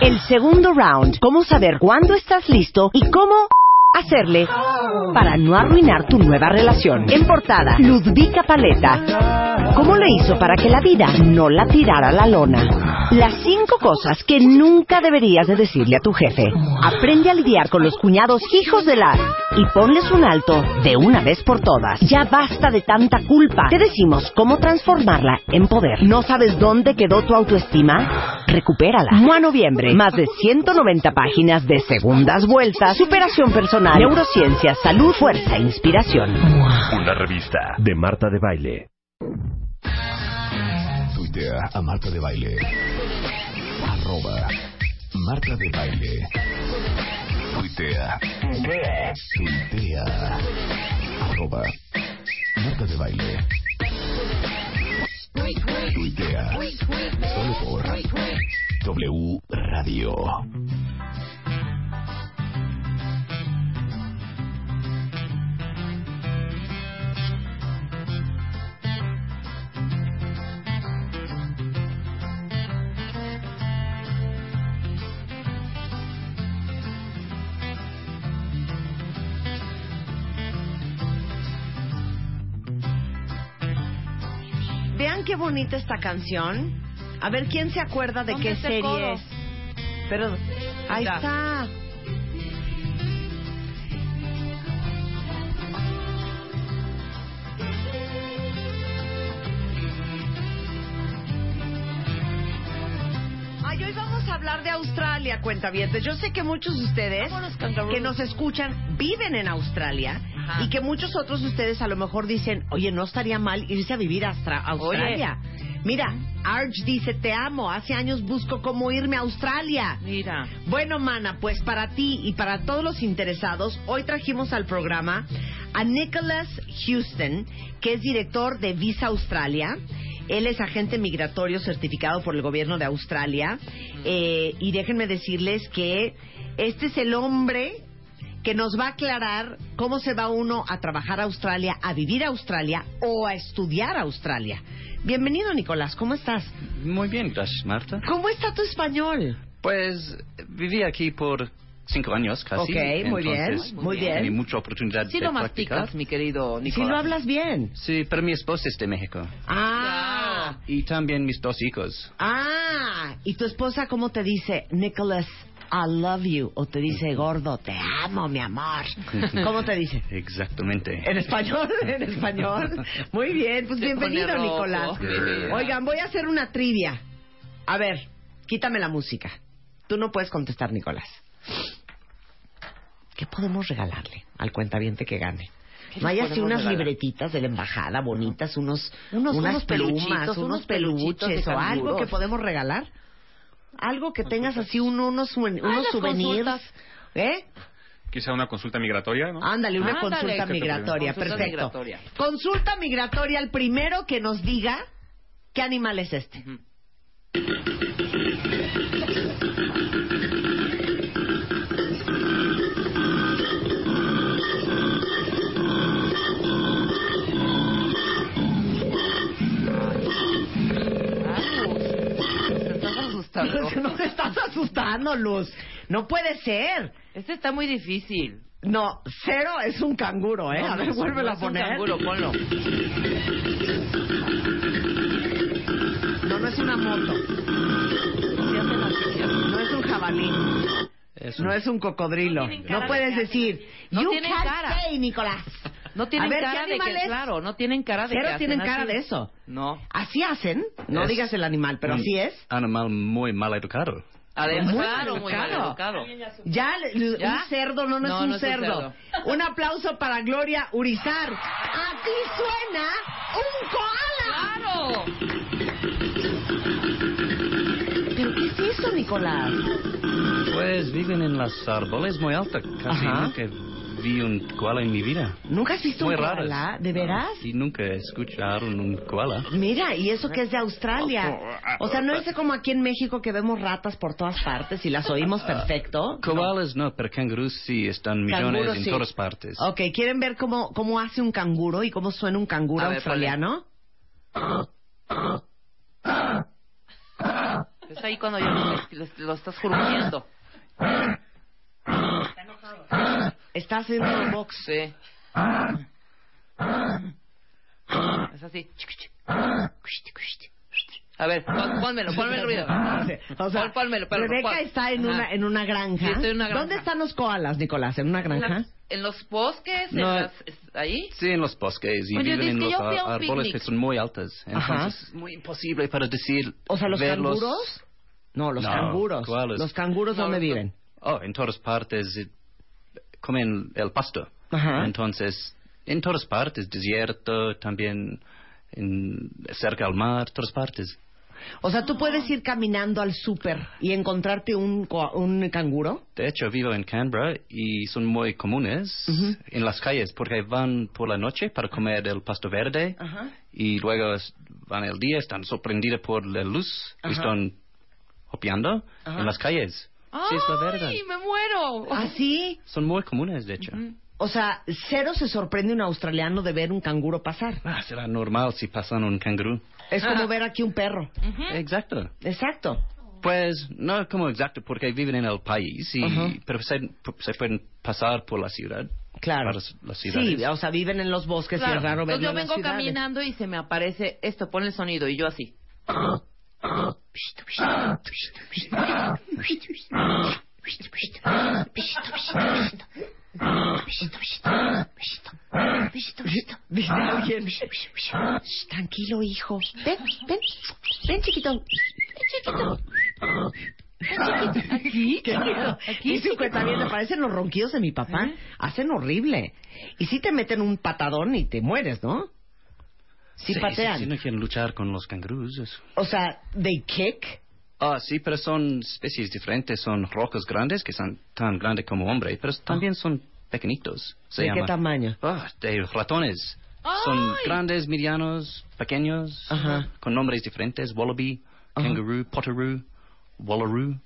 El segundo round, cómo saber cuándo estás listo y cómo hacerle para no arruinar tu nueva relación. En portada, Ludvika Paleta. ¿Cómo le hizo para que la vida no la tirara a la lona? Las cinco cosas que nunca deberías de decirle a tu jefe. Aprende a lidiar con los cuñados hijos de la y ponles un alto de una vez por todas. Ya basta de tanta culpa. Te decimos cómo transformarla en poder. ¿No sabes dónde quedó tu autoestima? Recupérala. Mua Noviembre. Más de 190 páginas de segundas vueltas, superación personal, neurociencia, salud, fuerza e inspiración. Una revista de Marta de Baile. A Marta de Baile. Arroba Marta de Baile. Tuitea. Tuitea. Arroba Marta de Baile. Tuitea. Solo por W Radio. Vean qué bonita esta canción. A ver, ¿quién se acuerda de ¿Dónde qué serie es? Pero ahí Ya. está. Ay, hoy vamos a hablar de Australia, cuentavientes. Yo sé que muchos de ustedes que nos escuchan viven en Australia Ajá. y que muchos otros de ustedes a lo mejor dicen, oye, no estaría mal irse a vivir a Australia. Mira, Arch dice, te amo, hace años busco cómo irme a Australia. Mira. Bueno, mana, pues para ti y para todos los interesados, hoy trajimos al programa a Nicholas Houston, que es director de Visa Australia. Él es agente migratorio certificado por el gobierno de Australia. Eh, y déjenme decirles que este es el hombre que nos va a aclarar cómo se va uno a trabajar a Australia, a vivir a Australia o a estudiar a Australia. Bienvenido, Nicolás, ¿cómo estás? Muy bien, gracias, Marta. ¿Cómo está tu español? Pues viví aquí por cinco años casi. Ok, muy bien, entonces muy bien. Tenía mucha oportunidad Sí de lo practicar. masticas, mi querido Si Nicolás. lo hablas bien. Sí, pero mi esposa es de México. Ah, Y también mis dos hijos. ah. ¿Y tu esposa cómo te dice, Nicholas, I love you? O te dice, gordo, te amo, mi amor. ¿Cómo te dice? Exactamente. ¿En español? ¿En español? Muy bien, pues Se bienvenido, pone rojo. Nicolás. Sí. Oigan, voy a hacer una trivia. A ver, quítame la música. Tú no puedes contestar, Nicolás. ¿Qué podemos regalarle al cuentaviente que gane? ¿Qué No hay así unas regalar? libretitas de la embajada bonitas, unos, Unos- unas unos plumas, peluchitos, unos peluches o algo que podemos regalar. Algo que tengas así un- unos, Ah, unos souvenirs. consultas. ¿Eh? Quizá una consulta migratoria, ¿no? Ándale, una consulta migratoria, consulta perfecto. migratoria. Consulta migratoria, el primero que nos diga qué animal es este. Te estás asustando. no te estás asustando, Luz. No puede ser. Este está muy difícil. No, cero es un canguro, ¿eh? No, a no ver, un- vuélvelo no a es un poner. canguro, ponlo. No, no es una moto. No es un jabalí. No es un cocodrilo. No No puedes decir, No you can't cara. say, Nicolás. No tienen A ver, ¿qué cara de que, claro, no tienen cara de Cero que hacen tienen cara así. de eso. No. Así hacen, no Es digas el animal, pero un así es. Animal muy mal educado. Además, Muy claro, muy mal educado. educado. Ya, l- ¿Ya? un cerdo no, no, No, es un no es un cerdo. cerdo. Un aplauso para Gloria Urizar. Aquí suena un koala. ¡Claro! ¿Pero qué es eso, Nicolás? Pues viven en las árboles muy altas. Casi Ajá. nunca vi un koala en mi vida. ¿Nunca has visto Muy un raras. koala? ¿De veras? Y nunca escucharon un koala. Mira, y eso que es de Australia. O sea, no es como aquí en México que vemos ratas por todas partes y las oímos perfecto. Koalas no, pero cangurus sí están millones Canguros, en sí. todas partes. Ok, ¿quieren ver cómo, cómo hace un canguro y cómo suena un canguro A ver, australiano? Es ahí cuando ya lo, lo- lo estás jurgiendo. Está haciendo box. Sí. Es así. A ver, pon- pónmelo, ponme el ruido. O sea, Pon- pónmelo, pero- Rebeca pon- está en una, en una granja. Sí, estoy en una granja. ¿Dónde están los koalas, Nicolás? ¿En una En granja? las- En los bosques, en No. las- es- ahí. Sí, en los bosques y Oye, viven en los yo árboles picnic. que son muy altos. Ajá. Entonces es muy imposible para decir. O sea, ¿los verlos. canguros? No, los No, canguros. ¿cuáles? ¿Los canguros No, dónde viven? Oh, en todas partes comen el pasto. Ajá. Entonces, en todas partes, desierto, también en, cerca al mar, todas partes. O sea, ¿tú puedes ir caminando al súper y encontrarte un, un canguro? De hecho, vivo en Canberra y son muy comunes en las calles porque van por la noche para comer el pasto verde y luego van el día, están sorprendidos por la luz y están hopeando en las calles. Sí, es la verdad. ¡Ay, me muero! ¿Ah, sí? Son muy comunes, de hecho. O sea, cero se sorprende un australiano de ver un canguro pasar. Ah, será normal si pasan un canguro. Es como ver aquí un perro. Exacto. Exacto. Pues no como exacto porque viven en el país, y, Ajá. pero se, se pueden pasar por la ciudad. Claro. Para las- las ciudades. Sí, o sea, viven en los bosques y es raro Entonces verlo yo en las vengo ciudades. caminando y se me aparece esto, pon el sonido y yo así. Tranquilo, hijo. Ven, ven. Ven, chiquito. Ven, chiquito. Aquí. Aquí, Dice un cuentaviente, parecen los ronquidos de mi papá. Hacen horrible. Y si te meten un patadón y te mueres, ¿no? Sí, Sí, patean. sí, sí, no quieren luchar con los canguros. es- O sea, they kick. Ah, sí, pero son especies diferentes. Son rocas grandes que son tan grandes como hombre, pero también son pequeñitos. Se ¿De qué llama- tamaño? Ah, de ratones. Son ¡Ay! grandes, medianos, pequeños, Ajá. con nombres diferentes. Wallaby, kangaroo, potteroo, wallaroo.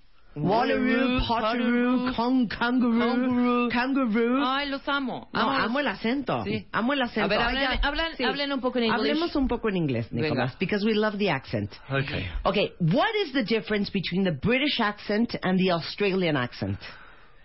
Wallaroo, potteroo, con kangaroo, Kangaroo. kangaroo. Ay, los amo. No, amo el acento. Sí. Amo el acento. A ver, hablen- Oiga, hablan- hablen un poco en inglés. Hablemos un poco en inglés, Nicolás, Venga. because we love the accent. Okay. Okay, what is the difference between the British accent and the Australian accent?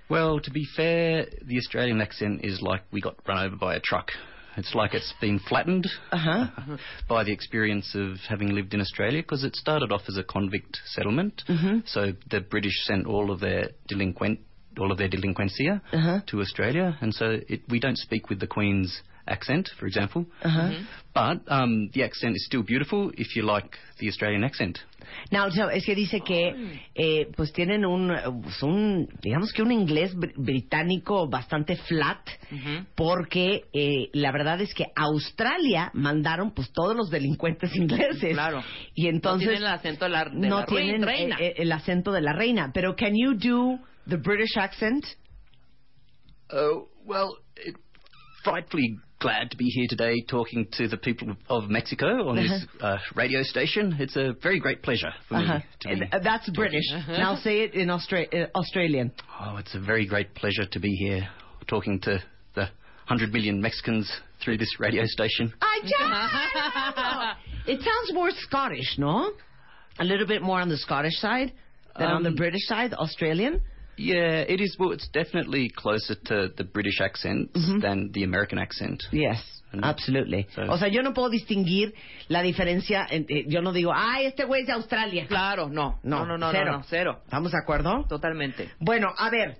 Well, to be fair, the Australian accent is like we got run over by a truck. It's like it's been flattened Uh-huh. by the experience of having lived in Australia because it started off as a convict settlement. Mhm. So the British sent all of their delinquent, all of their delinquencia Uh-huh. to Australia, and so it, we don't speak with the Queen's accent, for example. Uh-huh. But um, the accent is still beautiful if you like the Australian accent. Now, so, es que dice que eh, pues tienen un, eh, pues, un, digamos que un inglés br- británico bastante flat, Ujú. porque eh, la verdad es que a Australia mandaron pues todos los delincuentes ingleses. Claro. Y entonces no tienen el acento de la, de no la tienen reina. eh, eh, el acento de la reina. Pero can you do the British accent? Oh, well, it, frightfully glad to be here today talking to the people of Mexico on this uh, radio station. It's a very great pleasure for Uh-huh. me to be. Uh, That's British. Now say it in Austra- uh, Australian. Oh, it's a very great pleasure to be here talking to the 100 million Mexicans through this radio station. I just... it sounds more Scottish, no? A little bit more on the Scottish side than on the Um, British side, Australian. Yeah, it is. Well, it's definitely closer to the British accent than the American accent. Yes, absolutely. So- O sea, yo no puedo distinguir la diferencia. en- eh, yo no digo, ay, este güey es de Australia. Claro, no. No, no, no, cero. no, no, cero. ¿Estamos de acuerdo? Totalmente. Bueno, a ver,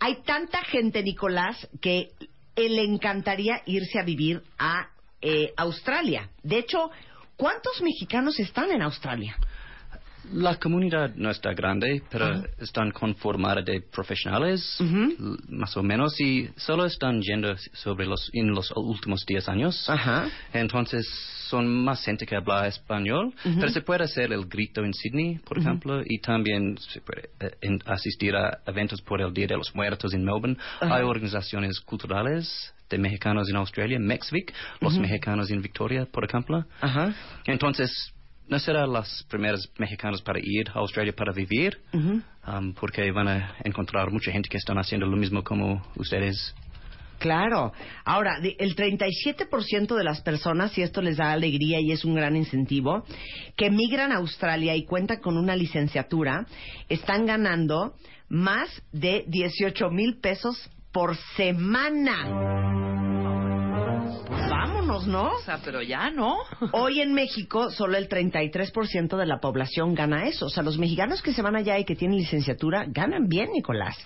hay tanta gente, Nicolás, que eh, le encantaría irse a vivir a eh, Australia. De hecho, ¿cuántos mexicanos están en Australia? La comunidad no está grande, pero Ajá. están conformada de profesionales, más o menos, y solo están yendo sobre los, en los últimos 10 años. Entonces, son más gente que habla español, pero se puede hacer el grito en Sydney, por ejemplo, y también se puede eh, en- asistir a eventos por el Día de los Muertos en Melbourne. Hay organizaciones culturales de mexicanos en Australia, Mexvic, los mexicanos en Victoria, por ejemplo. Entonces, no serán los primeros mexicanos para ir a Australia para vivir, um, porque van a encontrar mucha gente que están haciendo lo mismo como ustedes. Claro. Ahora, el 37% de las personas, y esto les da alegría y es un gran incentivo, que migran a Australia y cuentan con una licenciatura, están ganando más de 18 mil pesos por semana. Vámonos, ¿no? O sea, pero ya, ¿no? Hoy en México solo el 33% de la población gana eso. O sea, los mexicanos que se van allá y que tienen licenciatura ganan bien, Nicolás.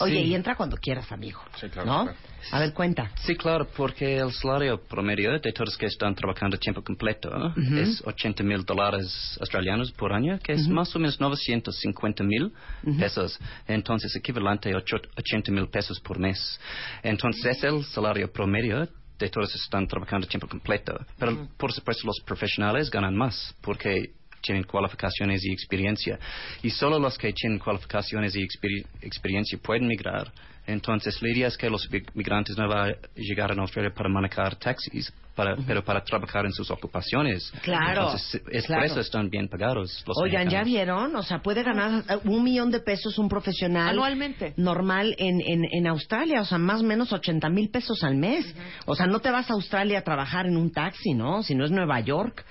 Oye, Sí. y entra cuando quieras, amigo. Sí, claro, ¿No? claro. A ver, cuenta. Sí, claro, porque el salario promedio de todos que están trabajando a tiempo completo es 80 mil dólares australianos por año, que es más o menos 950 mil pesos. Entonces, equivalente a ocho- 80 mil pesos por mes. Entonces, es el salario promedio de todos están trabajando tiempo completo. Pero, por supuesto, los profesionales ganan más, porque tienen cualificaciones y experiencia. Y solo los que tienen cualificaciones y experi- experiencia pueden migrar. Entonces, la idea es que los mig- migrantes no van a llegar a Australia para manejar taxis, para, pero para trabajar en sus ocupaciones. Claro, Entonces, es claro. por eso están bien pagados los Oigan, ¿ya vieron? O sea, puede ganar un millón de pesos un profesional Anualmente. normal en, en, en Australia, o sea, más o menos 80 mil pesos al mes. O sea, no te vas a Australia a trabajar en un taxi, ¿no? Si no es Nueva York,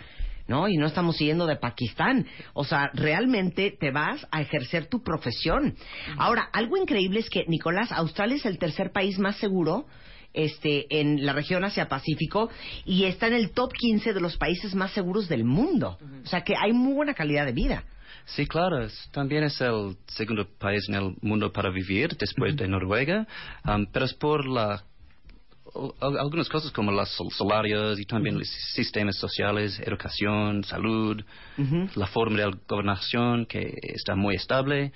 ¿no? Y no estamos siguiendo de Pakistán. O sea, realmente te vas a ejercer tu profesión. Ahora, algo increíble es que, Nicolás, Australia es el tercer país más seguro este, en la región Asia-Pacífico y está en el top 15 de los países más seguros del mundo. O sea que hay muy buena calidad de vida. Sí, claro. es- también es el segundo país en el mundo para vivir después de Noruega, um, pero es por la algunas cosas como los sal- salarios y también los sistemas sociales, educación, salud, la forma de gobernación que está muy estable.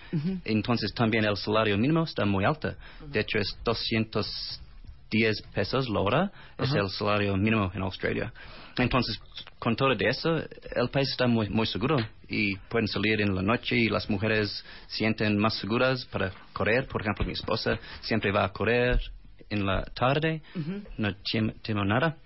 Entonces también el salario mínimo está muy alto. De hecho es 210 pesos la hora, es el salario mínimo en Australia. Entonces, con todo de eso, el país está muy, muy seguro y pueden salir en la noche y las mujeres sienten más seguras para correr. Por ejemplo, mi esposa siempre va a correr en la tarde, no tem- temo nada.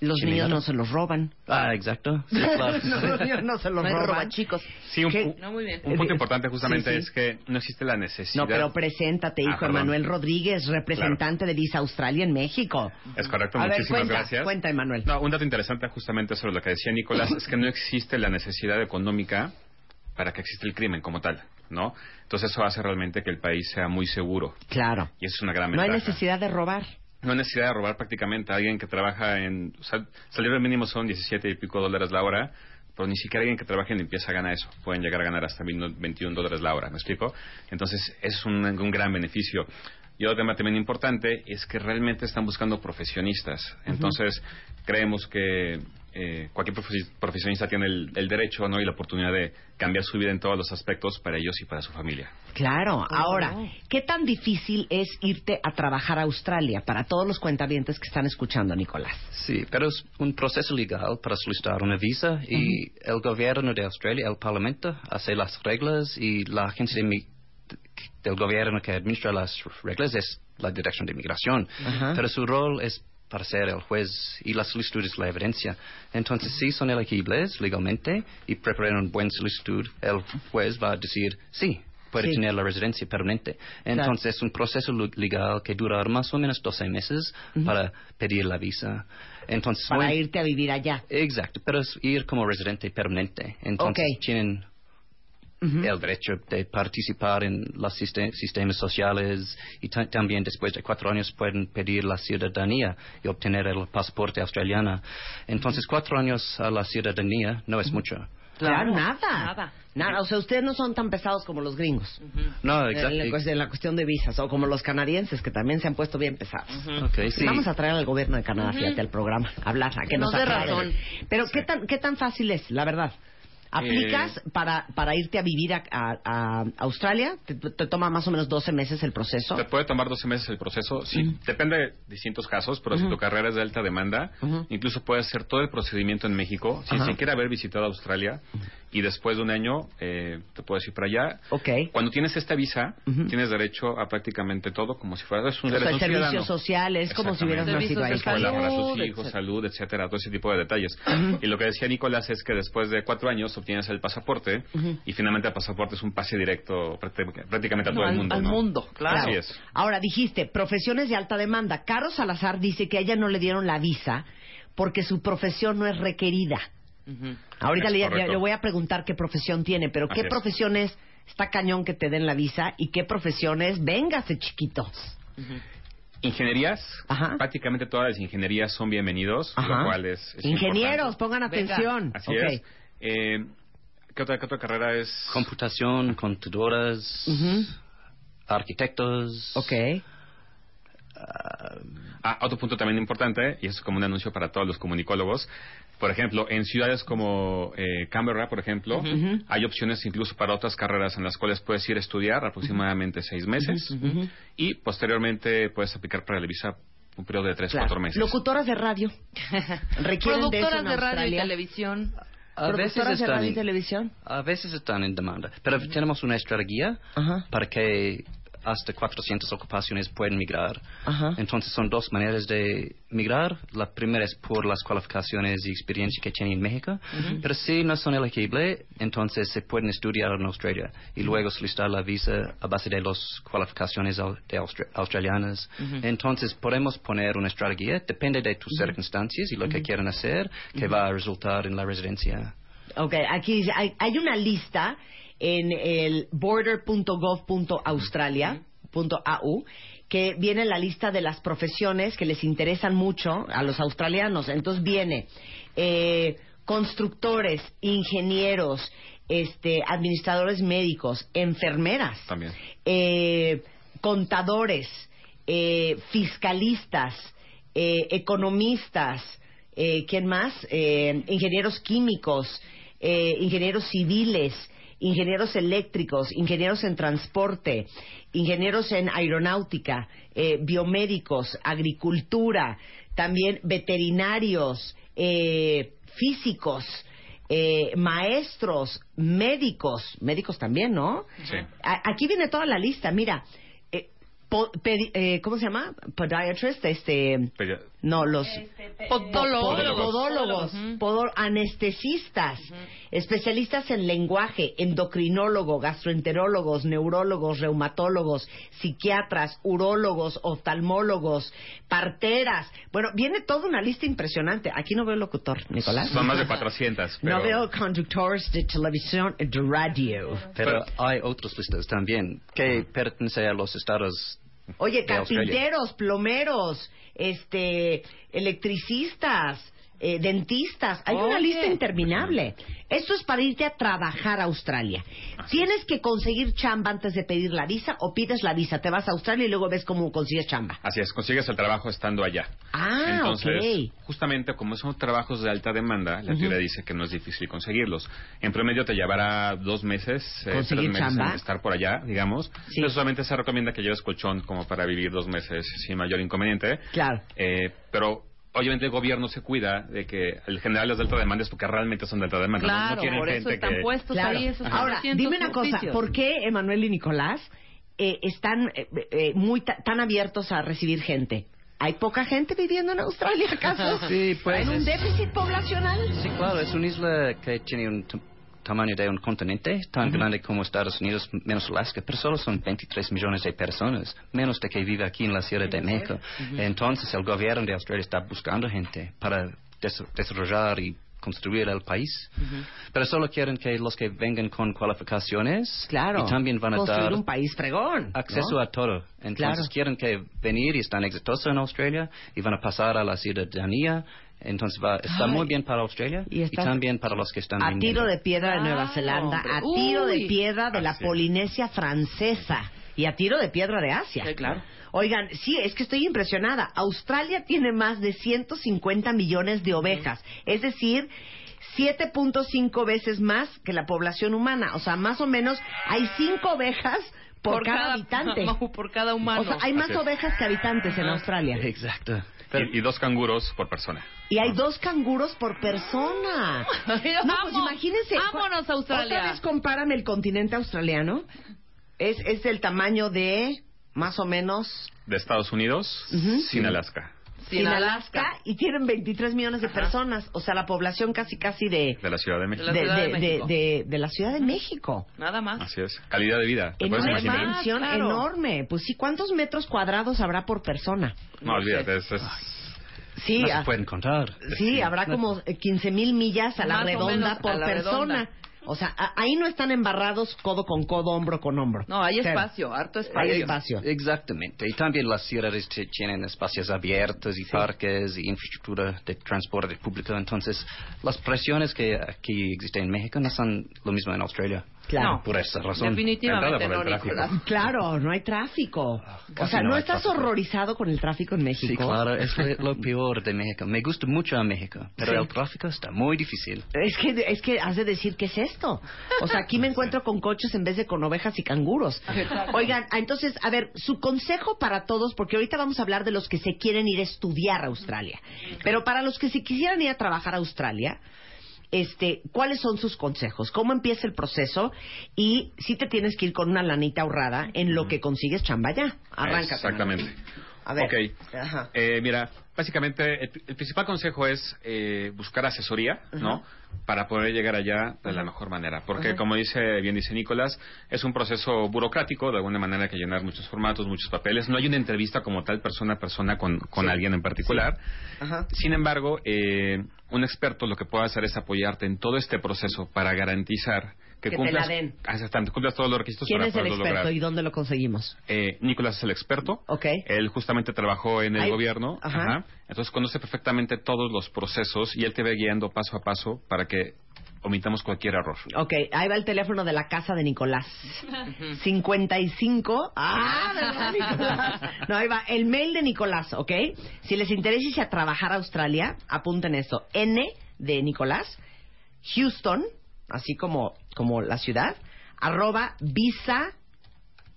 Los niños claro. no se los roban. Ah, exacto. Sí, claro. No, los niños no se los No hay roban. robachicos. Sí, un, pu- No, muy bien. un punto importante justamente Sí, sí. es que no existe la necesidad. No, pero preséntate, Ah, hijo perdón. Emanuel Rodríguez, representante de Visa Australia en México. Es correcto, A ver, muchísimas cuenta, gracias. cuenta, Emanuel. No, un dato interesante justamente sobre lo que decía Nicolás es que no existe la necesidad económica para que exista el crimen como tal, ¿no? Entonces eso hace realmente que el país sea muy seguro Claro. y eso es una gran No hay ventaja. necesidad de robar. No hay necesidad de robar prácticamente a alguien que trabaja en... O sea, salario mínimo son 17 y pico dólares la hora, pero ni siquiera alguien que trabaje en limpieza gana eso. Pueden llegar a ganar hasta 21 dólares la hora, ¿me explico? Entonces, es un, un gran beneficio. Y otro tema también importante es que realmente están buscando profesionistas. Entonces, creemos que eh, cualquier profe- profesionista tiene el, el derecho ¿no? y la oportunidad de cambiar su vida en todos los aspectos para ellos y para su familia. Claro. Ahora, ¿qué tan difícil es irte a trabajar a Australia para todos los cuentavientes que están escuchando, Nicolás? Sí, pero es un proceso legal para solicitar una visa y el gobierno de Australia, el parlamento, hace las reglas y la agencia de del gobierno que administra las reglas es la Dirección de Migración. Ajá. Pero su rol es para ser el juez y la solicitud es la evidencia. Entonces, si son elegibles legalmente y preparan una buena solicitud, el juez va a decir sí. Puede Sí. tener la residencia permanente. Entonces, es un proceso legal que dura más o menos 12 meses para pedir la visa. Entonces, Para irte a vivir allá. Exacto, pero es ir como residente permanente. Entonces tienen el derecho de participar en los siste- sistemas sociales y ta- también después de cuatro años pueden pedir la ciudadanía y obtener el pasaporte australiano. Entonces cuatro años a la ciudadanía no es mucho. Claro, nada. Nada. Nada. O sea, ustedes no son tan pesados como los gringos. No, En la, exacto. cuest- en la cuestión de visas. O como los canadienses, que también se han puesto bien pesados. Ok, sí. Vamos a traer al gobierno de Canadá, fíjate, al programa, a hablar, a que nos, Nos dé aclare. razón. Pero, ¿qué tan, ¿qué tan fácil es, la verdad? ¿Aplicas Eh, para, para irte a vivir a, a- a Australia? ¿Te, te toma más o menos 12 meses el proceso? Te puede tomar 12 meses el proceso. Sí, depende de distintos casos, pero si tu carrera es de alta demanda, incluso puedes hacer todo el procedimiento en México sin siquiera haber visitado Australia y después de un año eh, te puedes ir para allá. Ok. Cuando tienes esta visa, tienes derecho a prácticamente todo, como si fueras un, O sea, un servicios sociales, como si hubieras nacido ahí. Escuela para sus hijos, etcétera. salud, etcétera, todo ese tipo de detalles. Y lo que decía Nicolás es que después de cuatro años obtienes el pasaporte y finalmente el pasaporte es un pase directo prácti- prácticamente a No, todo el mundo. al ¿no? mundo, claro. Así es. Ahora dijiste, profesiones de alta demanda. Caro Salazar dice que a ella no le dieron la visa porque su profesión no es requerida. Ahorita le, voy a preguntar qué profesión tiene, pero Así qué es. profesiones está cañón que te den la visa y qué profesiones, véngase chiquitos. Ingenierías, Ajá. prácticamente todas las ingenierías son bienvenidos, Ajá. lo cual es, es Ingenieros, importante. pongan Venga. atención. Así Ok. es. Eh, ¿qué, otra, ¿Qué otra carrera es? Computación, contadoras, Ujú. arquitectos. Ok. Ah, otro punto también importante, y es como un anuncio para todos los comunicólogos. Por ejemplo, en ciudades como eh, Canberra, por ejemplo, hay opciones incluso para otras carreras en las cuales puedes ir a estudiar aproximadamente seis meses y posteriormente puedes aplicar para la visa un periodo de tres, Claro. cuatro meses. Locutoras de radio. De eso Productoras en de radio y televisión. A veces, Productoras de están radio y en, televisión. a veces están en demanda, pero tenemos una estrategia para que hasta 400 ocupaciones pueden migrar. Ajá. Entonces son dos maneras de migrar. La primera es por las cualificaciones y experiencia que tienen en México, pero si no son elegibles, entonces se pueden estudiar en Australia y luego solicitar la visa a base de las cualificaciones de austra- australianas. Entonces podemos poner una estrategia, depende de tus circunstancias y lo que quieran hacer, que va a resultar en la residencia. Ok, aquí hay una lista en el border.gov.australia.au que viene la lista de las profesiones que les interesan mucho a los australianos. Entonces viene eh, constructores, ingenieros, este, administradores médicos, enfermeras, También. eh, contadores, eh, fiscalistas, economistas, ¿quién más? Ingenieros químicos, ingenieros civiles, ingenieros eléctricos, ingenieros en transporte, ingenieros en aeronáutica, eh, biomédicos, agricultura, también veterinarios, eh, físicos, eh, maestros, médicos, médicos también, ¿no? Sí. A- Aquí viene toda la lista, mira. Po- pedi- eh, ¿Cómo se llama? Podiatrist, este... No, los Podólogos. podólogos, Ujú. podó- anestesistas, especialistas en lenguaje, endocrinólogo, gastroenterólogos, neurólogos, reumatólogos, psiquiatras, urólogos, oftalmólogos, parteras. Bueno, viene toda una lista impresionante. Aquí no veo locutor, Nicolás. Son más de 400. Pero... No veo conductores de televisión y de radio. Pero hay otras listas también que pertenecen a los estados Oye, carpinteros, plomeros, este, electricistas, eh, dentistas. Hay una lista interminable. Esto es para irte a trabajar a Australia. Tienes que conseguir chamba antes de pedir la visa o pides la visa. Te vas a Australia y luego ves cómo consigues chamba. Así es, consigues el trabajo estando allá. Ah, Entonces, justamente como son trabajos de alta demanda, la teoría dice que no es difícil conseguirlos. En promedio te llevará dos meses, eh, tres ¿Conseguir meses en estar por allá, digamos. Sí. Pero solamente se recomienda que lleves colchón como para vivir dos meses sin mayor inconveniente. Claro. Eh, pero obviamente el gobierno se cuida de que el general es de alta demanda es porque realmente son de alta demanda. ¿no? No Claro, quieren por eso gente están que... puestos Claro. ahí esos Ahora, 400 dime una cosa. oficios. ¿Por qué Emanuel y Nicolás eh, están eh, eh, muy ta- tan abiertos a recibir gente? ¿Hay poca gente viviendo en Australia, acaso? Sí, pues, ¿En un déficit poblacional? Sí, claro, es una isla que tiene un tamaño de un continente tan grande como Estados Unidos, menos Alaska, pero solo son 23 millones de personas, menos de que vive aquí en la Ciudad de México. Entonces el gobierno de Australia está buscando gente para des- desarrollar y construir el país. Pero solo quieren que los que vengan con cualificaciones Claro. y también van a Construir dar un país fregón. ¿no? acceso a todo. Entonces Claro. quieren que venir y están exitosos en Australia y van a pasar a la ciudadanía. Entonces va, está Ay. muy bien para Australia Y también para los que están A viniendo. tiro de piedra de Nueva Zelanda, hombre. a tiro de piedra de la Así es. Polinesia francesa y a tiro de piedra de Asia. Sí, claro. Oigan, sí, es que estoy impresionada. Australia tiene más de 150 millones de ovejas, es decir, 7.5 veces más que la población humana. O sea, más o menos hay 5 ovejas por, cada, habitante. por cada humano. O sea, hay más Así es. ovejas que habitantes en Australia. Exacto. Y, y dos canguros por persona. Y hay dos canguros por persona. No, pues Vamos, imagínense. vámonos a Australia. Otra vez compárame el continente australiano. Es, es del tamaño de más o menos De Estados Unidos, Ujú. sin Alaska. Sin Alaska. y tienen 23 millones de personas. O sea, la población casi casi de, De la Ciudad de México. de de- de- México. de- de la Ciudad de México. Nada más. Así es. Calidad de vida. ¿Te En una dimensión Claro. enorme. Pues sí, ¿cuántos metros cuadrados habrá por persona? No, olvídate. Es, es- Sí, no ah, se pueden contar. sí, habrá como 15 mil millas a la Más redonda por a la persona. redonda. O sea, a- ahí no están embarrados codo con codo, hombro con hombro. No, hay Cero. espacio, harto Hay espacio. Exactamente. Y también las ciudades tienen espacios abiertos y parques y infraestructura de transporte público. Entonces, las presiones que aquí existen en México no son lo mismo en Australia. Claro. No, Por esa razón. definitivamente no. Nicolás. Claro, no hay tráfico. O casi sea, no ¿no estás tráfico. horrorizado con el tráfico en México? Sí, claro, es lo- lo peor de México. Me gusta mucho a México, pero Sí. el tráfico está muy difícil. Es que, es que has de decir qué es esto. O sea, aquí me encuentro con coches en vez de con ovejas y canguros. Oigan, ah, entonces, a ver, su consejo para todos, porque ahorita vamos a hablar de los que se quieren ir a estudiar a Australia. Pero para los que se quisieran ir a trabajar a Australia, este, ¿cuáles son sus consejos? ¿Cómo empieza el proceso? Y si te tienes que ir con una lanita ahorrada en lo que consigues chamba ya. Arranca. Exactamente. A ver. Ok. Ajá. Eh, mira, básicamente el, el principal consejo es eh, buscar asesoría, ¿no? Para poder llegar allá de la mejor manera. Porque, como dice bien dice Nicolás, es un proceso burocrático, de alguna manera hay que llenar muchos formatos, muchos papeles. No hay una entrevista como tal, persona a persona, con, con alguien en particular. Ajá. Sin embargo, eh, un experto lo que puede hacer es apoyarte en todo este proceso para garantizar que, Que te cumplas, la den. Ah, exactamente, cumplas todos los requisitos ¿Quién para es el experto lograr. y dónde lo conseguimos? Eh, Nicolás es el experto. Ok. Él justamente trabajó en el gobierno. Ajá. Entonces conoce perfectamente todos los procesos y él te va guiando paso a paso para que omitamos cualquier error. Ok, ahí va el teléfono de la casa de Nicolás. 55. Ah, ¿verdad, Nicolás? No, ahí va. El mail de Nicolás, ¿ok? Si les interesa irse a trabajar a Australia, apunten esto. N de Nicolás, Houston, así como, como la ciudad, arroba visa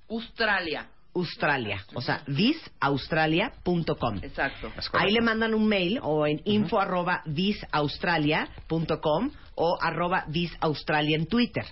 Australia. Australia. O sea, visaustralia.com. Exacto. Ahí le mandan un mail o en info arroba visaustralia.com o arroba visaustralia en Twitter.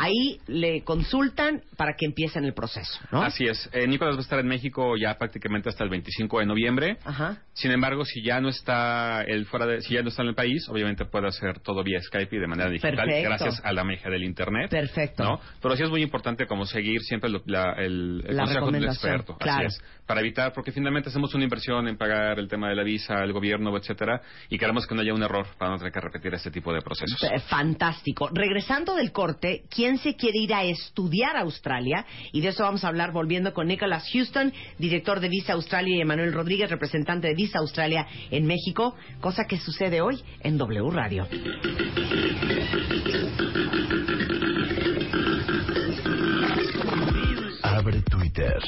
Ahí le consultan para que empiecen el proceso, ¿no? Así es. Eh, Nicolás va a estar en México ya prácticamente hasta el 25 de noviembre. Ajá. Sin embargo, si ya no está él fuera de, si ya no está en el país, obviamente puede hacer todo vía Skype y de manera digital, Perfecto. gracias a la magia del internet. Perfecto. ¿no? Pero sí es muy importante como seguir siempre lo- la, el, el La consejo del experto. claro. Así es. Para evitar, porque finalmente hacemos una inversión en pagar el tema de la visa, el gobierno, etcétera, y queremos que no haya un error para no tener que repetir este tipo de procesos. Fantástico. Regresando del corte, ¿quién se quiere ir a estudiar a Australia? Y de eso vamos a hablar volviendo con Nicholas Houston, director de Visa Australia, y Emanuel Rodríguez, representante de Visa Australia en México, cosa que sucede hoy en W Radio. Abre Twitter.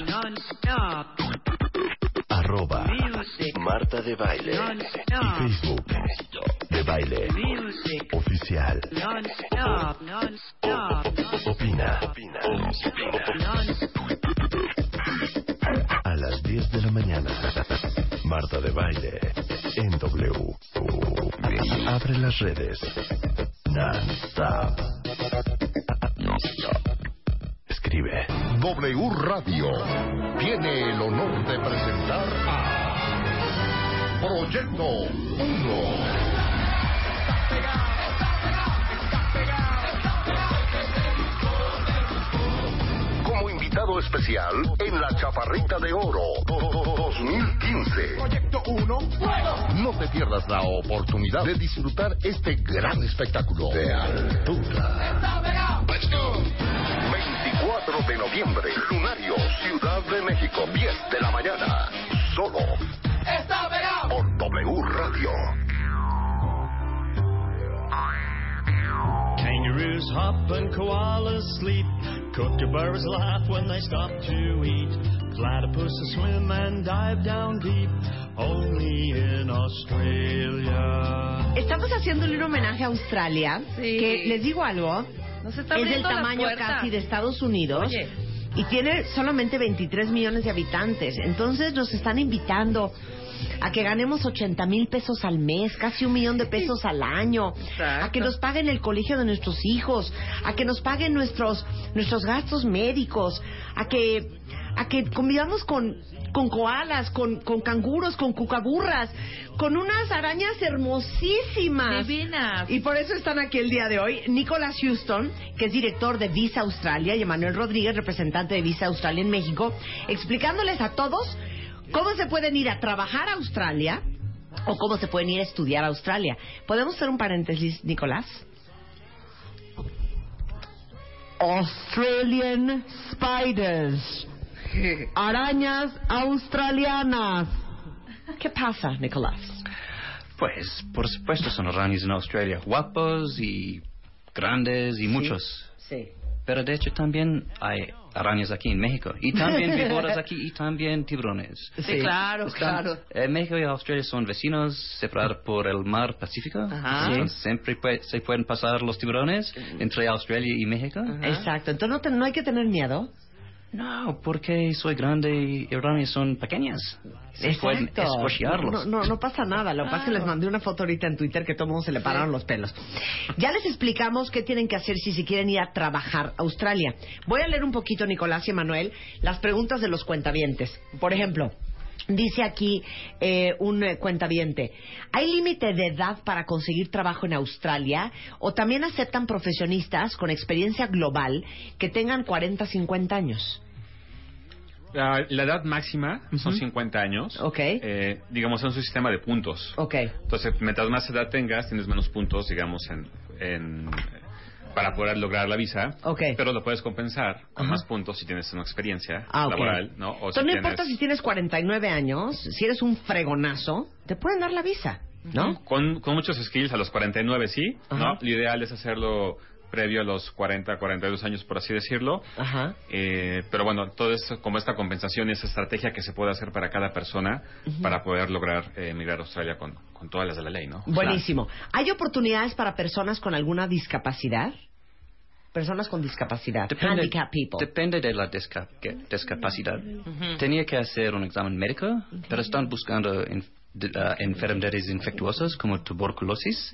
Arroba Marta de Baile. Y Facebook. De Baile. Oficial. Opina. A las 10 de la mañana. Marta de Baile. En W. Abre las redes. Non-stop. Escribe. W Radio tiene el honor de presentar a Proyecto 1. Como invitado especial en la Chaparrita de Oro 2015. Proyecto 1. No te pierdas la oportunidad de disfrutar este gran espectáculo de altura. 24 de noviembre, Lunario, Ciudad de México, 10 de la mañana. Solo. Por W Radio. Kangaroos hop and koalas sleep. Kookaburras laugh when they stop to eat. Platypuses swim and dive down deep. Only in Australia. Estamos haciéndole un homenaje a Australia, Sí. que les digo algo, Nos está es del tamaño casi de Estados Unidos. Oye. Y tiene solamente 23 millones de habitantes. Entonces nos están invitando a que ganemos 80 mil pesos al mes, casi un millón de pesos al año, Exacto. a que nos paguen el colegio de nuestros hijos, a que nos paguen nuestros nuestros gastos médicos, a que a que convivamos con con koalas, con, con canguros, con cucaburras, con unas arañas hermosísimas. Divinas. Y por eso están aquí el día de hoy Nicholas Houston, que es director de Visa Australia, y Emanuel Rodríguez, representante de Visa Australia en México, explicándoles a todos cómo se pueden ir a trabajar a Australia o cómo se pueden ir a estudiar a Australia. ¿Podemos hacer un paréntesis, Nicolás? Australian spiders. Arañas australianas. ¿Qué pasa, Nicolás? Pues, por supuesto, son arañas en Australia. Guapos y grandes y muchos. Sí. Pero de hecho también hay arañas aquí en México. Y también víboras aquí y también tiburones. Sí, claro, Están- claro. eh, México y Australia son vecinos separados por el mar Pacífico. Ajá. Entonces, siempre se pueden pasar los tiburones entre Australia y México. Exacto. Entonces no, te- no hay que tener miedo. No, porque soy grande y son pequeñas. Se pueden. No, no, no pasa nada. Lo que pasa es que les mandé una foto ahorita en Twitter que todo el mundo se le pararon los pelos. Ya les explicamos qué tienen que hacer si se quieren ir a trabajar a Australia. Voy a leer un poquito, Nicolás y Manuel, las preguntas de los cuentavientes. Por ejemplo, dice aquí eh, un eh, cuentaviente, ¿hay límite de edad para conseguir trabajo en Australia? ¿O también aceptan profesionistas con experiencia global que tengan 40, 50 años? La, la edad máxima son 50 años. Ok. Eh, digamos, es un sistema de puntos. Ok. Entonces, mientras más edad tengas, tienes menos puntos, digamos, en, en- para poder lograr la visa. Ok. Pero lo puedes compensar con Ajá. más puntos si tienes una experiencia Ah, laboral, ¿no? O Entonces, si no tienes- importa si tienes 49 años, si eres un fregonazo, te pueden dar la visa, ¿no? Con, con muchos skills a los 49 sí, Ajá. ¿no? Lo ideal es hacerlo previo a los 40, 42 años, por así decirlo. Ajá. Eh, pero bueno, todo es como esta compensación y esa estrategia que se puede hacer para cada persona para poder lograr eh, emigrar a Australia con, con todas las de la ley, ¿no? Buenísimo. ¿Hay oportunidades para personas con alguna discapacidad? Personas con discapacidad. Depende, Handicap people. depende de la discapacidad. Tenía que hacer un examen médico, pero están buscando de- ah, enfermedades infectuosas como tuberculosis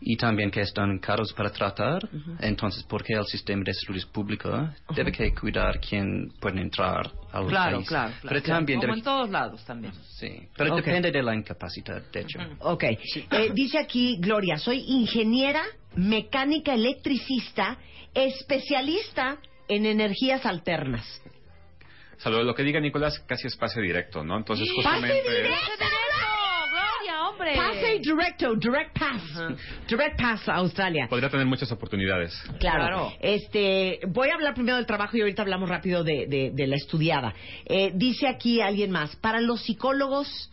y también que están caros para tratar. Entonces, porque el sistema de salud público debe que cuidar quién puede entrar al Claro, país. claro, claro. Pero también Como debe- en todos lados también. sí, pero depende de la incapacidad, de hecho. Ok. Eh, dice aquí Gloria, soy ingeniera, mecánica electricista, especialista en energías alternas. Salvo lo que diga Nicolás, casi es pase directo, ¿no? Entonces, ¡Pase justamente... directo! ¡Gloria, hombre! Pase directo, direct pass. Direct pass a Australia. Podría tener muchas oportunidades. Claro. Claro. Este, voy a hablar primero del trabajo y ahorita hablamos rápido de, de- de la estudiada. Eh, dice aquí alguien más, para los psicólogos,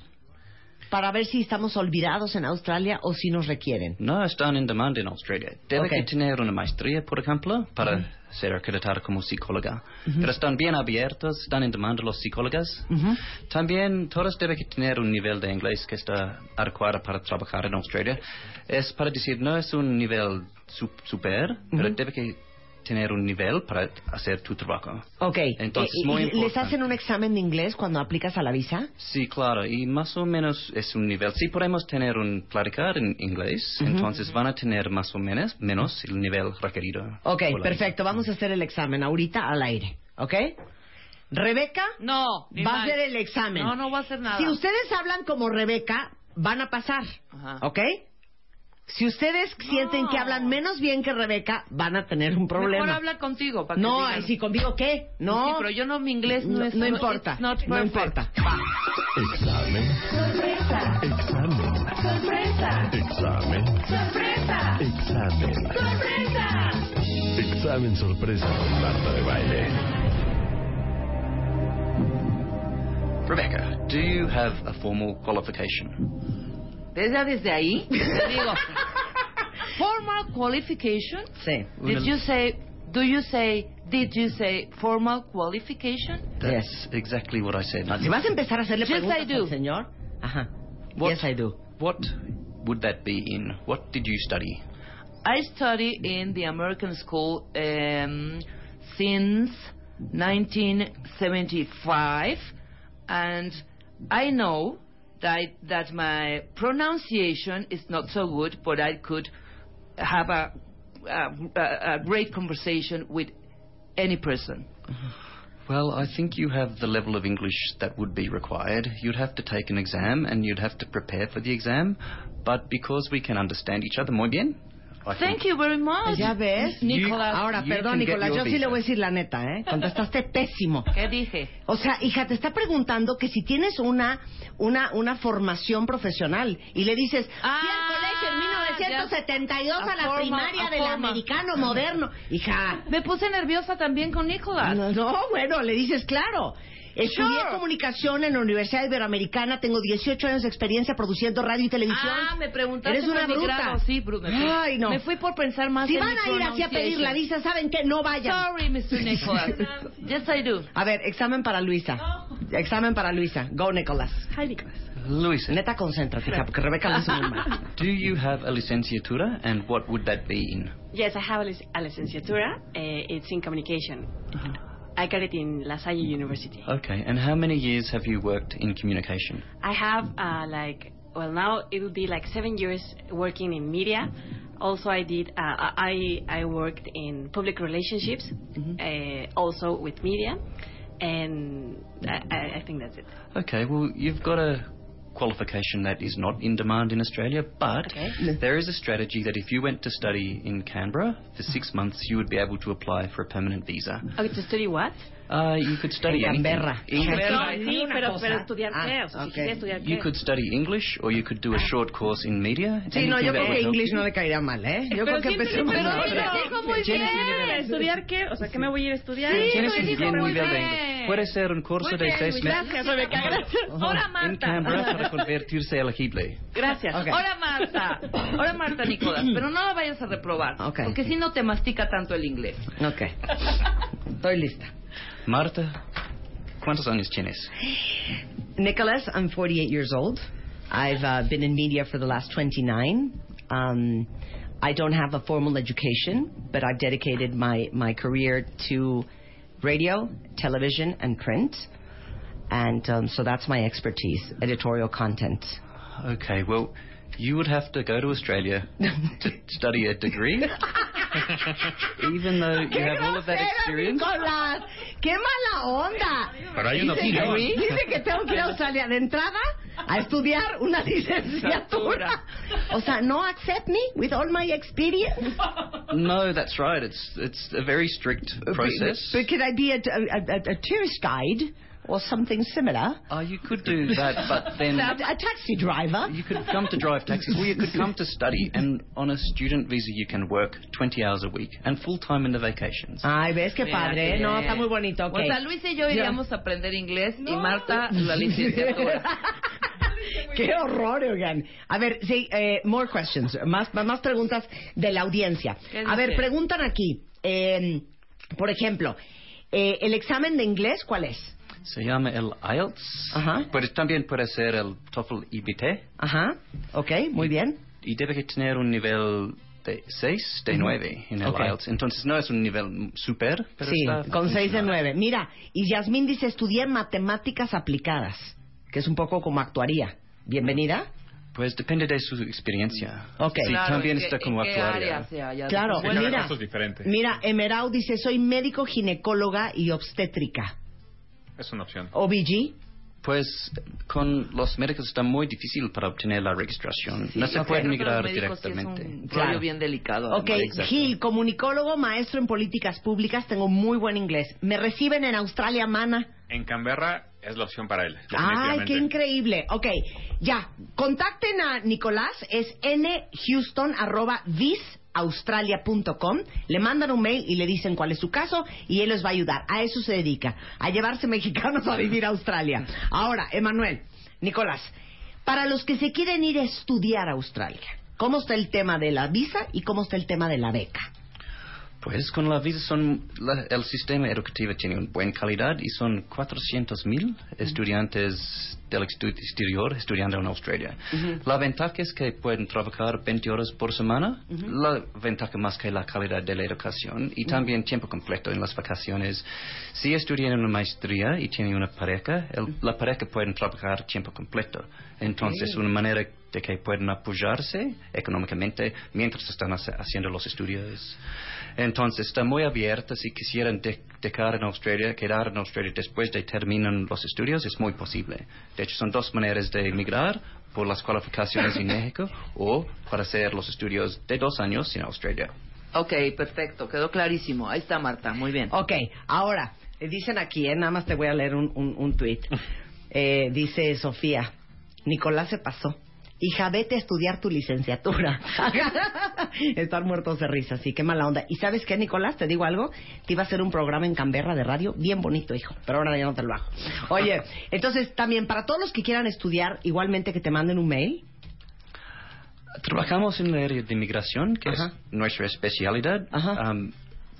para ver si estamos olvidados en Australia o si nos requieren. No están en demanda en Australia. Debe Ok. que tener una maestría, por ejemplo, para ser acreditada como psicóloga. Pero están bien abiertos, están en demanda los psicólogos. Ujú. También todos deben que tener un nivel de inglés que está adecuado para trabajar en Australia. Es para decir, no es un nivel su- super, pero debe que tener un nivel para hacer tu trabajo. Ok. Entonces, Eh, muy ¿y ¿Les importante. hacen un examen de inglés cuando aplicas a la visa? Sí, claro, y más o menos es un nivel. Si podemos tener un platicar en inglés, entonces van a tener más o menos menos el nivel requerido. Ok, perfecto. Vamos a hacer el examen ahorita al aire. ¿Ok? Rebeca No, va a más. hacer el examen. No, no va a hacer nada. Si ustedes hablan como Rebeca, van a pasar. Ajá. ¿Ok? Si ustedes sienten que hablan menos bien que Rebeca, van a tener un problema. Mejor habla contigo para que no, digan. sí, conmigo qué? No. Sí, pero yo no, mi inglés no, no, es... no importa. No perfect. importa. Examen. Examen. Examen. Examen. Examen sorpresa con Marta de Baile. Rebecca, do you have a formal qualification? Desde, desde ahí, te digo, formal qualification, Sí. did you say do you say, did you say formal qualification? That's exactly what I said. Si vas a empezar a hacerle Yes, preguntas I do. al señor, ajá. What- Yes, I do. What would that be in? What did you study? I study in the American school um, since 1975, and I know that my pronunciation is not so good, but I could have a a, a, a great conversation with any person. Well, I think you have the level of English that would be required. You'd have to take an exam and you'd have to prepare for the exam. But because we can understand each other muy bien, Thank you very much. Ya ves. Nicolás. Ahora, you perdón, Nicolás, yo sí le voy a decir la neta, ¿eh? Contestaste pésimo. ¿Qué dije? O sea, hija, te está preguntando que si tienes una, una, una formación profesional y le dices, Ah, fui al colegio en 1972 a, ya. la A forma- primaria a del forma. americano moderno. Hija, Me puse nerviosa también con Nicolás. no, no, bueno, le dices, claro. Estudié Sure. comunicación en la Universidad Iberoamericana, tengo 18 años de experiencia produciendo radio y televisión. Ah, me preguntaste Eres una bruta. grado. Sí, fui- Ay, no. Me fui por pensar más Si en van a ir así a pedir la visa, ¿saben qué? No vayan. Sorry, Mr. Nicholas. yes, I do. A ver, examen para Luisa. Examen para Luisa. Go, Nicholas. Hi, Nicholas. Luis, Neta, concéntrate, hija, porque Rebeca lo hizo muy mal. do you have a licenciatura and what would that be in? Yes, I have a, lic- a licenciatura. Uh, it's in communication. I got it in La Salle University. Okay, and how many years have you worked in communication? I have uh, like well now it will be like seven years working in media. Also, I did uh, I I worked in public relationships, uh, also with media, and I- I think that's it. Okay, well, you've got a qualification that is not in demand in Australia, but Okay. there is a strategy that if you went to study in Canberra for six months, you would be able to apply for a permanent visa. Okay, to study what? Uh, you could study En anything. Canberra. English. No, sí, pero, pero estudiar Ah, qué? O sea, si ok. quisiera estudiar You qué. could study English, or you could do a short course in media. Sí, no, yo creo que English no le caería mal, ¿eh? Yo creo que empecemos pero lo dijo muy bien. ¿Estudiar qué? O sea, ¿qué me voy a ir a estudiar? Sí, Tienes un bien muy nivel de bien. inglés. Puede ser un curso de seis meses Gracias, Rebeca, gracias. Ahora en Marta. Canberra para convertirse elegible. Gracias. Ahora Marta. Ahora Marta, Nicolás. Pero no la vayas a reprobar. Porque si no te mastica tanto el inglés. Ok. Estoy lista. Marta, ¿cuántos años tienes? Nicholas, I'm 48 years old. I've uh, been in media for the last 29. Um, I don't have a formal education, but I've dedicated my, my career to radio, television, and print. And um, so that's my expertise, editorial content. Okay, well, you would have to go to Australia to study a degree, even though you have all of that experience. Nicolás! ¡Qué mala onda! Pero hay una dice, opción. que, dice que tengo que ir a Australia de entrada a estudiar una licenciatura. O sea, no accept me with all my experience. No, that's right. It's it's a very strict process. But could I be a, a, a, a tourist guide or something similar? Oh, you could do that, but then A, a taxi driver? you could come to drive taxis. Well, you could come to study, and on a student visa, you can work 20 hours a week and full time in the vacations. Ay, ves qué padre. No, está muy bonito. O sea, Luis y yo iríamos a aprender inglés y Marta la licenciatura. Qué horror, oigan. A ver, sí, eh, more questions. Más, más preguntas de la audiencia. ¿Qué A ver, preguntan aquí. eh, por ejemplo, eh, ¿el examen de inglés cuál es? Se llama el IELTS, Ajá. pero también puede ser el TOEFL IBT Ajá. Ok, muy bien. y debe que tener un nivel de 6, de 9 en el Ok. IELTS. Entonces no es un nivel super, pero Sí, está con 6 de funcional. 9. Mira, y Yasmín dice, estudié matemáticas aplicadas, que es un poco como actuaría. Bienvenida. Pues depende de su experiencia. Ok. Sí, Claro, también ¿en qué- está como en qué actuaria. área se haya Claro, mira, caso es diferente. mira, Emerau dice, soy médico ginecóloga y obstétrica. Es una opción. OBG. Pues con los médicos está muy difícil para obtener la registración. no se Ok. puede migrar médicos sí es directamente. un Claro. bien delicado. Ok, exacto. Gil, comunicólogo, maestro en políticas públicas, tengo muy buen inglés. ¿Me reciben en Australia, mana? En Canberra es la opción para él. Ay, qué increíble. Ok, ya, contacten a Nicolás, es nhouston.visaustralia.com, le mandan un mail y le dicen cuál es su caso y él les va a ayudar. A eso se dedica, a llevarse mexicanos a vivir a Australia. Ahora, Emanuel, Nicolás, para los que se quieren ir a estudiar a Australia, ¿cómo está el tema de la visa y cómo está el tema de la beca? Pues con la visa son la- el sistema educativo tiene una buena calidad y son 400 mil estudiantes del exterior estudiando en Australia. La ventaja es que pueden trabajar 20 horas por semana, la ventaja más que la calidad de la educación y también tiempo completo en las vacaciones. Si estudian una maestría y tienen una pareja, el- la pareja pueden trabajar tiempo completo. Entonces, una manera de que pueden apoyarse económicamente mientras están hace- haciendo los estudios. Entonces, está muy abierta. Si quisieran de- dejar en Australia, quedar en Australia después de terminar los estudios, es muy posible. De hecho, son dos maneras de emigrar por las cualificaciones en México o para hacer los estudios de dos años en Australia. Ok, perfecto, quedó clarísimo. Ahí está Marta, muy bien. Ok, ahora, eh, dicen aquí, eh, nada más te voy a leer un, un, un tuit. Eh, dice Sofía, Nicolás se pasó. Hija, vete a estudiar tu licenciatura. Están muertos de risa, sí, qué mala onda. ¿Y sabes qué, Nicolás? Te digo algo. Te iba a hacer un programa en Canberra de radio bien bonito, hijo. Pero ahora ya no te lo hago. Oye, entonces también para todos los que quieran estudiar, igualmente que te manden un mail. Trabajamos en el área de inmigración, que Ajá. es nuestra especialidad. Um,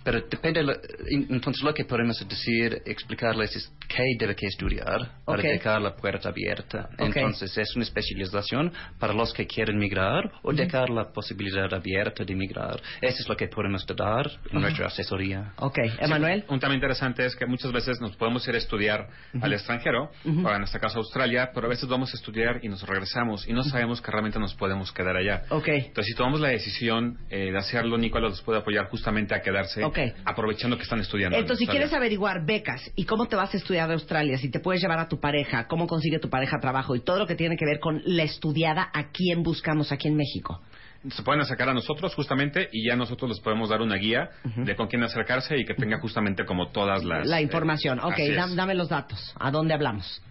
pero depende, en- entonces lo que podemos decir, explicarles es qué debe que estudiar para Ok. dejar la puerta abierta. Ok. Entonces es una especialización para los que quieren migrar o dejar la posibilidad abierta de migrar. Eso es lo que podemos dar en nuestra asesoría. Ok, Emanuel. Un tema interesante es que muchas veces nos podemos ir a estudiar al extranjero, o en este caso Australia, pero a veces vamos a estudiar y nos regresamos y no sabemos que realmente nos podemos quedar allá. Ok. Entonces, si tomamos la decisión eh, de hacerlo, Nicolás los puede apoyar justamente a quedarse, Ok. aprovechando que están estudiando. en Entonces, si quieres averiguar becas y cómo te vas a estudiar a Australia, si te puedes llevar a tu pareja, cómo consigue tu pareja trabajo y todo lo que tiene que ver con la estudiada, ¿a quién buscamos aquí en México? se pueden acercar a nosotros justamente y ya nosotros les podemos dar una guía de con quién acercarse y que tenga justamente como todas las... La eh, información. ok, es. dam- dame los datos. ¿A dónde hablamos?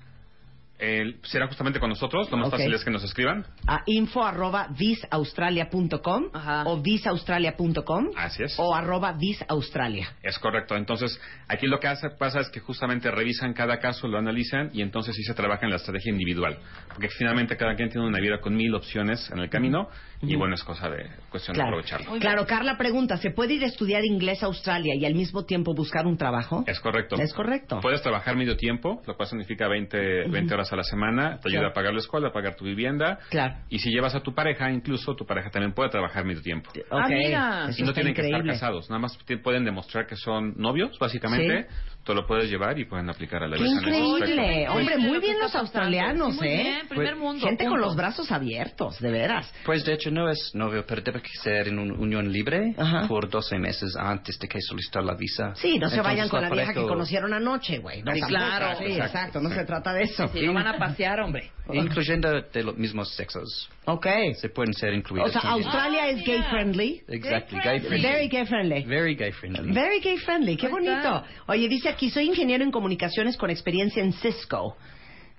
Eh, será justamente con nosotros, lo más fácil es que nos escriban. A info arroba visaustralia.com o visaustralia.com Así es. o arroba visaustralia. Es correcto. Entonces, aquí lo que hace, pasa es que justamente revisan cada caso, lo analizan y entonces sí se trabaja en la estrategia individual. Porque finalmente cada quien tiene una vida con mil opciones en el camino y bueno, es cosa de cuestión de aprovecharlo. claro, Carla pregunta, ¿se puede ir a estudiar inglés a Australia y al mismo tiempo buscar un trabajo? Es correcto. Es correcto. Puedes trabajar medio tiempo, lo cual significa 20, 20 horas a la semana, te ayuda Claro. a pagar la escuela, a pagar tu vivienda. Claro. Y si llevas a tu pareja, incluso tu pareja también puede trabajar medio tiempo. Ah, mira. Eso Y no tienen que estar casados, nada más pueden demostrar que son novios, básicamente. Tú lo puedes llevar y pueden aplicar a la ¡Qué ese increíble! Hombre, muy que bien los australianos, Muy ¿eh? bien, primer mundo, Gente con los brazos abiertos, de veras. Pues de hecho no es novio, pero debe ser en una unión libre Ajá. por 12 meses antes de que solicitar la visa. Sí, no se vayan con la vieja que conocieron anoche, güey. No, Sí, claro. Sí, exacto, no se trata de eso. Si no van a pasear, hombre. Incluyendo de los mismos sexos. Ok. Se pueden ser incluidos. O sea, también. Australia es gay friendly. Exactly, gay friendly. Very gay friendly. Very gay friendly. Very gay friendly, qué bonito. Oye, dice aquí, soy ingeniero en comunicaciones con experiencia en Cisco.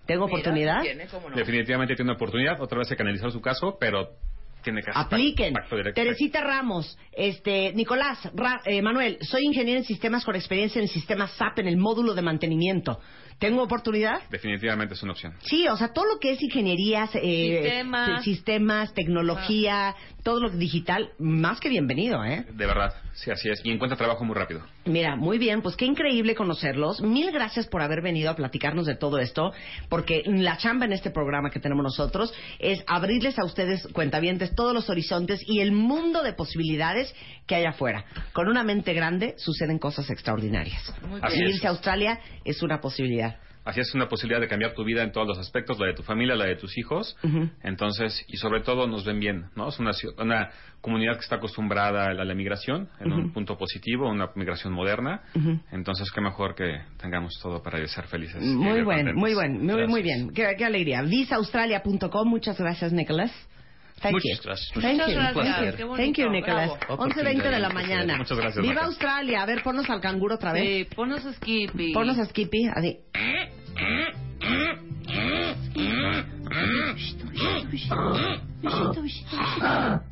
¿Tengo oportunidad? Tiene, cómo no. Definitivamente tiene una oportunidad, otra vez que analizar su caso, pero tiene que hacer Apliquen. pacto directo. Teresita Ramos, este, Nicolás, Ra- eh, Manuel, soy ingeniero en sistemas con experiencia en el sistema SAP en el módulo de mantenimiento. ¿Tengo oportunidad? Definitivamente es una opción. Sí, o sea, todo lo que es ingenierías, eh, Sistemas. si- sistemas, tecnología, todo lo digital, más que bienvenido, ¿eh? De verdad, sí, así es. Y encuentra trabajo muy rápido. Mira, muy bien, pues qué increíble conocerlos. Mil gracias por haber venido a platicarnos de todo esto, porque la chamba en este programa que tenemos nosotros es abrirles a ustedes, cuentavientes, todos los horizontes y el mundo de posibilidades que hay afuera. Con una mente grande suceden cosas extraordinarias. Muy Así Y es. irse a Australia es una posibilidad. Así es una posibilidad de cambiar tu vida en todos los aspectos, la de tu familia, la de tus hijos. Entonces, y sobre todo nos ven bien, ¿no? Es una, una comunidad que está acostumbrada a la, a la migración, en un punto positivo, una migración moderna. Entonces, qué mejor que tengamos todo para ser felices. Muy buen, muy buen, muy, muy bien. Qué, qué alegría. Visaustralia.com. Muchas gracias, Nicholas. Thank Muchas you. gracias. Thank Muchas you. gracias, Thank qué you. bonito, Thank you, bravo. 11.20 de la mañana. Muchas gracias, Viva Marta. Australia. A ver, ponnos al canguro otra vez. Sí, ponnos a Skippy. Ponnos a Skippy. Así.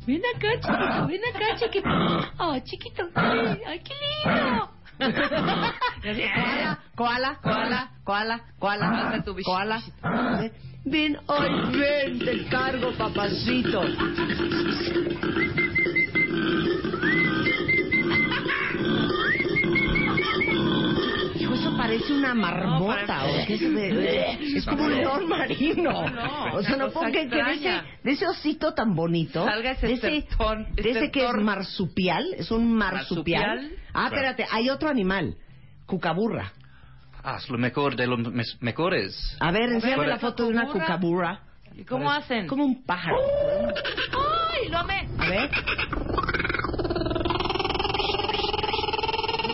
Ven acá, chiquito, ven acá, chiquito. Oh, chiquito, ay, qué lindo. Koala, koala, koala, koala, tu bichito, koala. Ven, ay, ven, te cargo, papacito. Parece una marmota o qué se ve? Es como un león marino. no, o sea, no creer que de ese, de ese osito tan bonito, Salga ese de ese, estertón, de ese que es marsupial, es un marsupial. Marsupial. Ah, espérate, hay otro animal, cucaburra. Ah, es lo mejor de los mejores. A ver, enséñame ¿Cuál la es? foto de una cucaburra. ¿Y cómo hacen? Como un pájaro. ¡Ay, lo amé! A ver.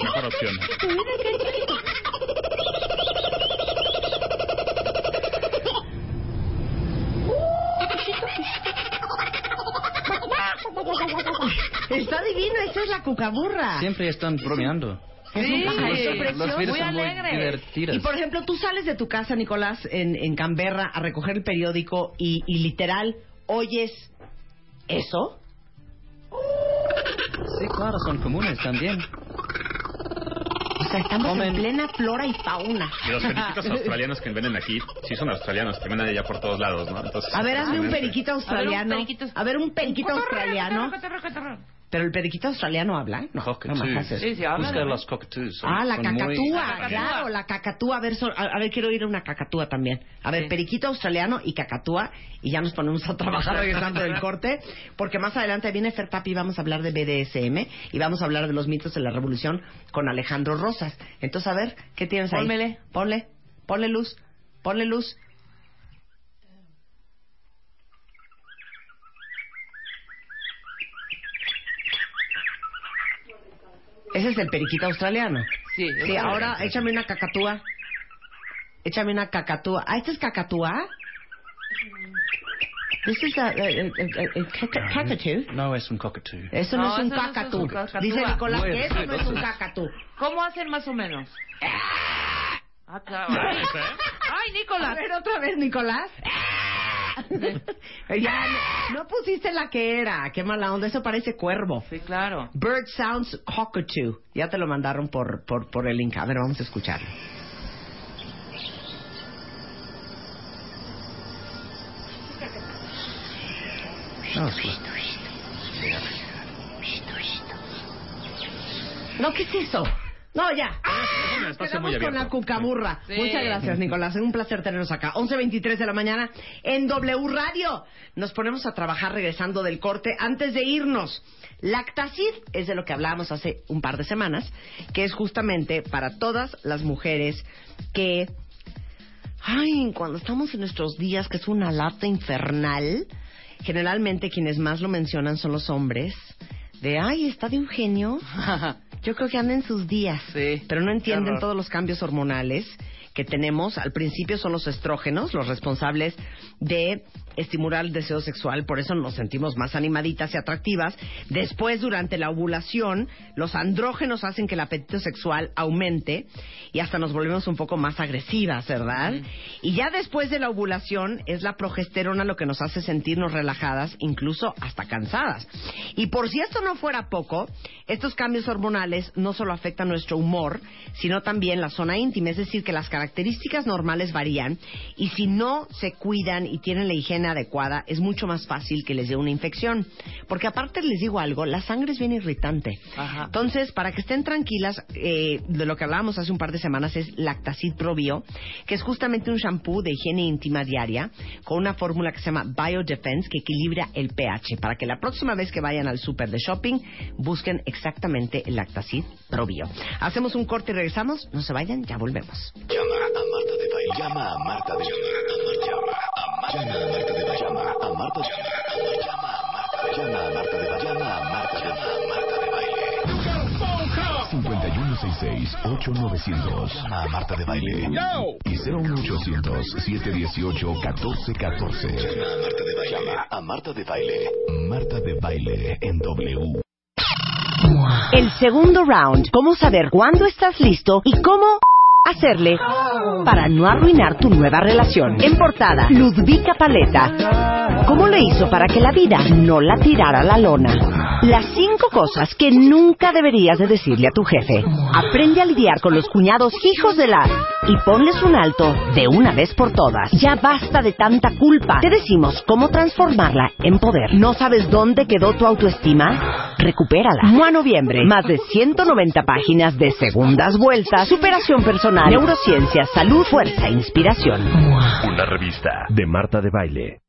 Mejor opción. Está divino, esa es la cucaburra. Siempre están bromeando. Es Sí, pájaro los- muy son muy alegre. divertidos. Y por ejemplo, tú sales de tu casa, Nicolás, en, en Canberra a recoger el periódico y, y literal oyes eso. Sí, claro, son comunes también. Sea, estamos en Comen. plena flora y fauna. Y los periquitos australianos que venden aquí, sí son australianos, que venden allá por todos lados, ¿no? Entonces, A ver, hazme un periquito australiano. periquito- A ver, un periquito australiano. Pero el periquito australiano habla. No, Cockatoos. más eso. Sí, sí, habla, Busca ¿no? los cockatoos. son- Ah, la muy- cacatúa, claro, la cacatúa. A ver, so- a, a ver, quiero ir a una cacatúa también. A ver, Sí. periquito australiano y cacatúa. Y ya nos ponemos a trabajar regresando del corte. Porque más adelante viene Fer Papi y vamos a hablar de BDSM. Y vamos a hablar de los mitos de la revolución con Alejandro Rosas. Entonces, a ver, ¿qué tienes ahí? Pónmele. Ponle, ponle luz, ponle luz. Ese es el periquito australiano. Sí, Sí, ahora échame una cacatúa. Échame una cacatúa. Ah, ¿esta es cacatúa? This is a, a- a- a- a caca- cacatoo. No, es un cockatoo. Eso no, No, es un no es cacatú. un cacatúa. Dice Nicolás que eso no es un cacatú. ¿Cómo hacen más o menos? Ah, claro. ¡Ay, A Nicolás! ver, otra vez, Nicolás. Ya, no, no pusiste la que era. Qué mala onda. Eso parece cuervo. Sí, claro. Bird Sounds Cockatoo. Ya te lo mandaron por, por, por el link. A ver, vamos a escucharlo. No, es lo- No, ¿qué es eso? No, ya. quedamos muy con la. Sí. Muchas gracias, Nicolás. Es un placer tenernos acá. 11.23 de la mañana en W Radio. Nos ponemos a trabajar regresando del corte. Antes de irnos, Lactacid es de lo que hablábamos hace un par de semanas, que es justamente para todas las mujeres que... Ay, cuando estamos en nuestros días, que es una lata infernal, generalmente quienes más lo mencionan son los hombres. De, ay, está de un genio. Yo creo que anda en sus días, Sí, pero no entienden todos los cambios hormonales que tenemos. Al principio son los estrógenos, los responsables de estimular el deseo sexual, por eso nos sentimos más animaditas y atractivas. Después, durante la ovulación, los andrógenos hacen que el apetito sexual aumente y hasta nos volvemos un poco más agresivas, ¿verdad? Y ya después de la ovulación es la progesterona lo que nos hace sentirnos relajadas, incluso hasta cansadas. Y por si esto no fuera poco, estos cambios hormonales no solo afectan nuestro humor, sino también la zona íntima, es decir, que las características normales varían y si no se cuidan y tienen la higiene adecuada, es mucho más fácil que les dé una infección. Porque aparte les digo algo, la sangre es bien irritante. Ajá. Entonces, para que estén tranquilas, eh, de lo que hablábamos hace un par de semanas es Lactacid Probio, que es justamente un shampoo de higiene íntima diaria con una fórmula que se llama Biodefense que equilibra el pH para que la próxima vez que vayan al súper de shopping busquen exactamente el Lactacid Probio. Hacemos un corte y regresamos. No se vayan, ya volvemos. Llama a Marta de Baile. Llama a Marta de Baile. Llama a Marta de Baile. Llama a Marta de Baile. Llama a Marta de Baile. Llama a Marta de Baile. Llama a Marta de Baile. 5166-8900. Llama a Marta de Baile. Y 01800-718-1414. Llama a Marta de Baile. Llama a Marta de Baile. Marta de Baile en W. El segundo round. Cómo saber cuándo estás listo y cómo hacerle para no arruinar tu nueva relación. En portada, Ludvika Paleta. ¿Cómo le hizo para que la vida no la tirara a la lona? Las cinco cosas que nunca deberías de decirle a tu jefe. Aprende a lidiar con los cuñados hijos de la y ponles un alto de una vez por todas. Ya basta de tanta culpa. Te decimos cómo transformarla en poder. ¿No sabes dónde quedó tu autoestima? Recupérala. Mua Noviembre. Más de 190 páginas de segundas vueltas, superación personal, neurociencia, salud, fuerza, inspiración. Una revista de Marta de Baile.